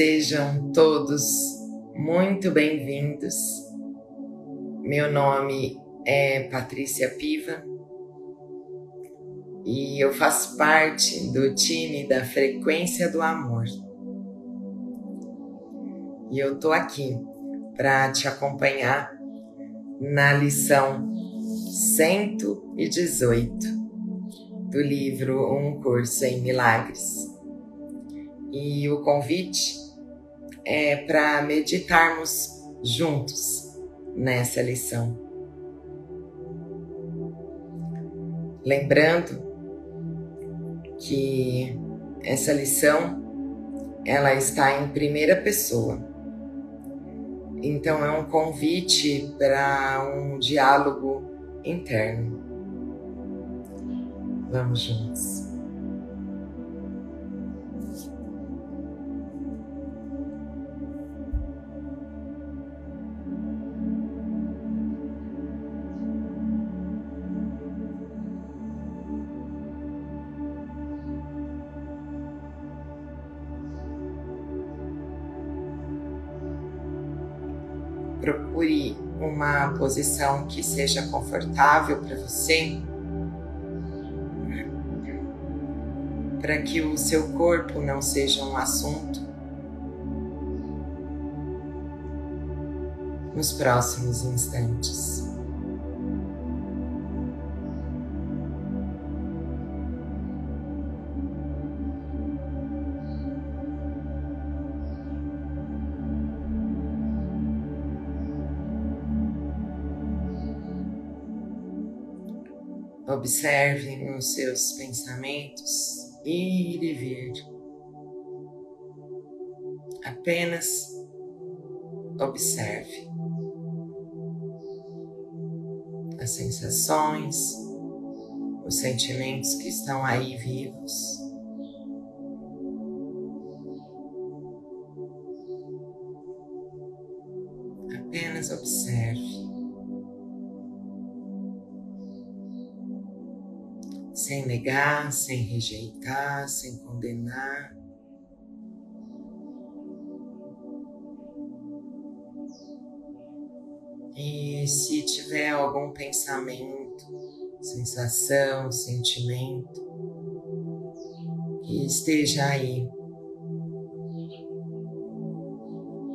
Sejam todos muito bem-vindos. Meu nome é Patrícia Piva e eu faço parte do time da Frequência do Amor. E eu tô aqui para te acompanhar na lição 118 do livro Um Curso em Milagres. E o convite é para meditarmos juntos nessa lição. Lembrando que essa lição ela está em primeira pessoa. Então é um convite para um diálogo interno. Vamos juntos. Procure uma posição que seja confortável para você, para que o seu corpo não seja um assunto. Nos próximos instantes. Observe os seus pensamentos ir e vir. Apenas observe as sensações, os sentimentos que estão aí vivos. Apenas observe. Sem negar, sem rejeitar, sem condenar. E se tiver algum pensamento, sensação, sentimento que esteja aí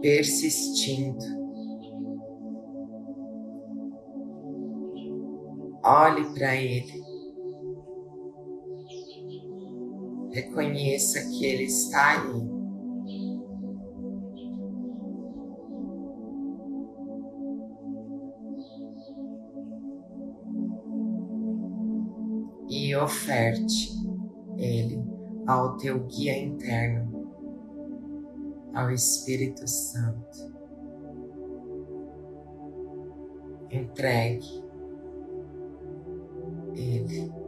persistindo, olhe para ele Reconheça que Ele está aí. E oferte Ele ao teu guia interno, ao Espírito Santo. Entregue Ele.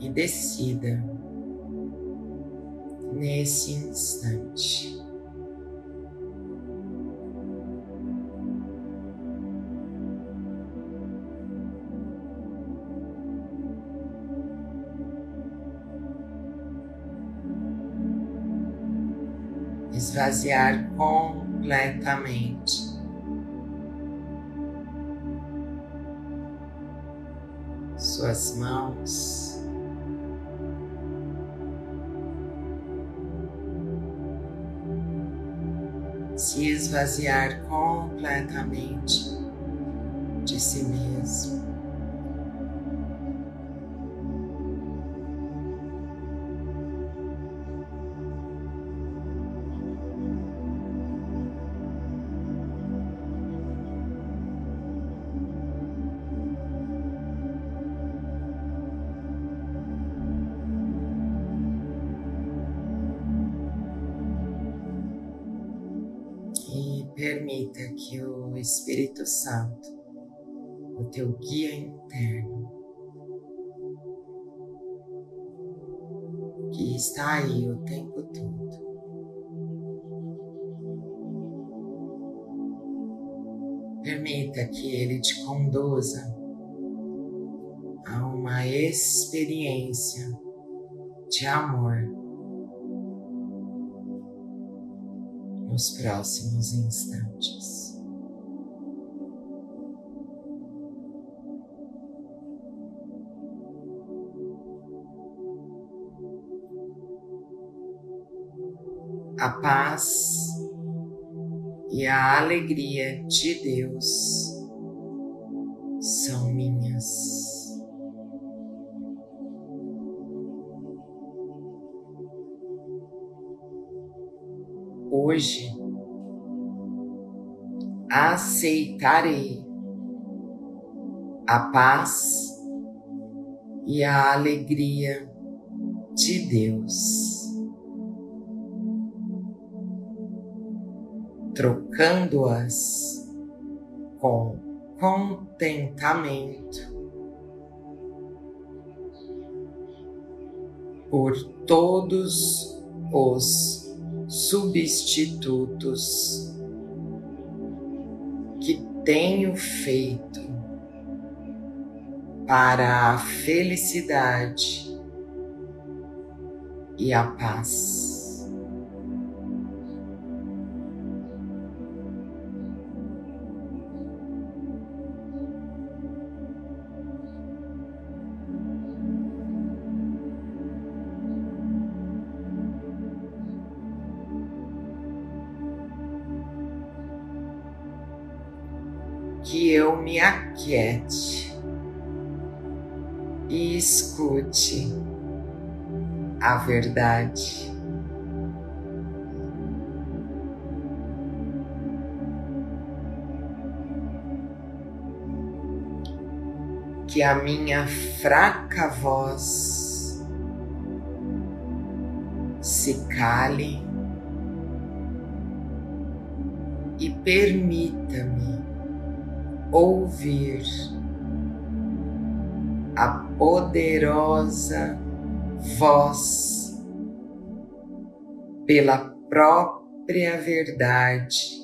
E decida nesse instante. Esvaziar completamente suas mãos. Se esvaziar completamente de si mesmo. Permita que o Espírito Santo, o teu guia interno, que está aí o tempo todo, permita que ele te conduza a uma experiência de amor nos próximos instantes. A paz e a alegria de Deus são minhas. Hoje aceitarei a paz e a alegria de Deus. Trocando-as com contentamento por todos os substitutos que tenho feito para a felicidade e a paz. Que eu me aquiete e escute a verdade. Que a minha fraca voz se cale e permita-me ouvir a poderosa voz pela própria verdade,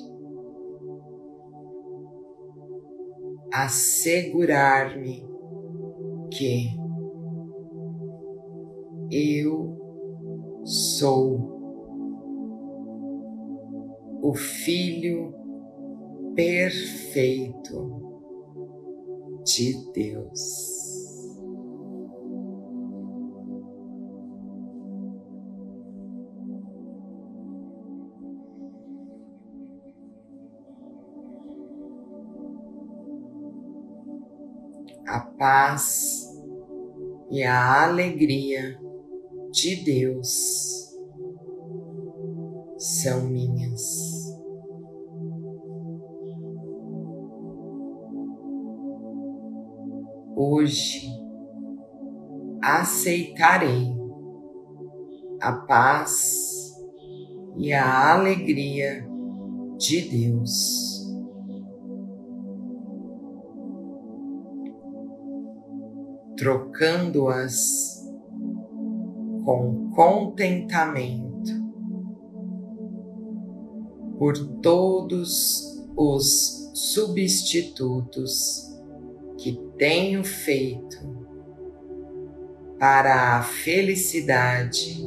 assegurar-me que eu sou o Filho perfeito de Deus. A paz e a alegria de Deus são minhas. Hoje aceitarei a paz e a alegria de Deus. Trocando-as com contentamento por todos os substitutos que tenho feito para a felicidade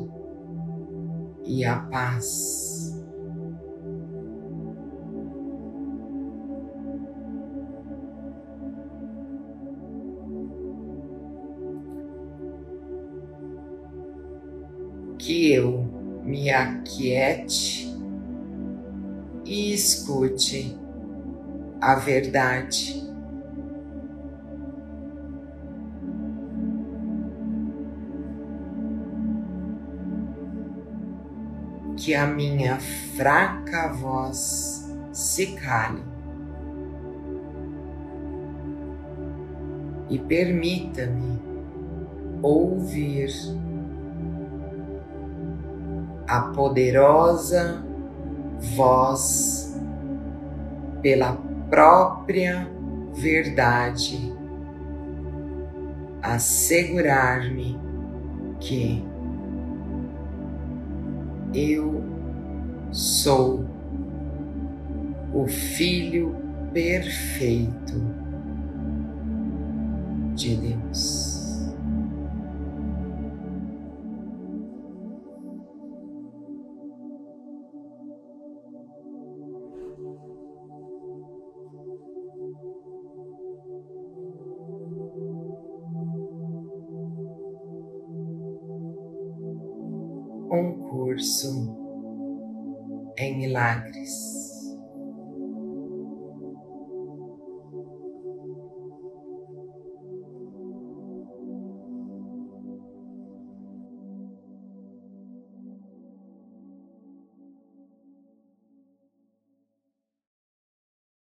e a paz. Que eu me aquiete e escute a verdade que a minha fraca voz se cale e permita-me ouvir a poderosa voz pela própria verdade, assegurar-me que eu sou o Filho perfeito de Deus. Curso em milagres.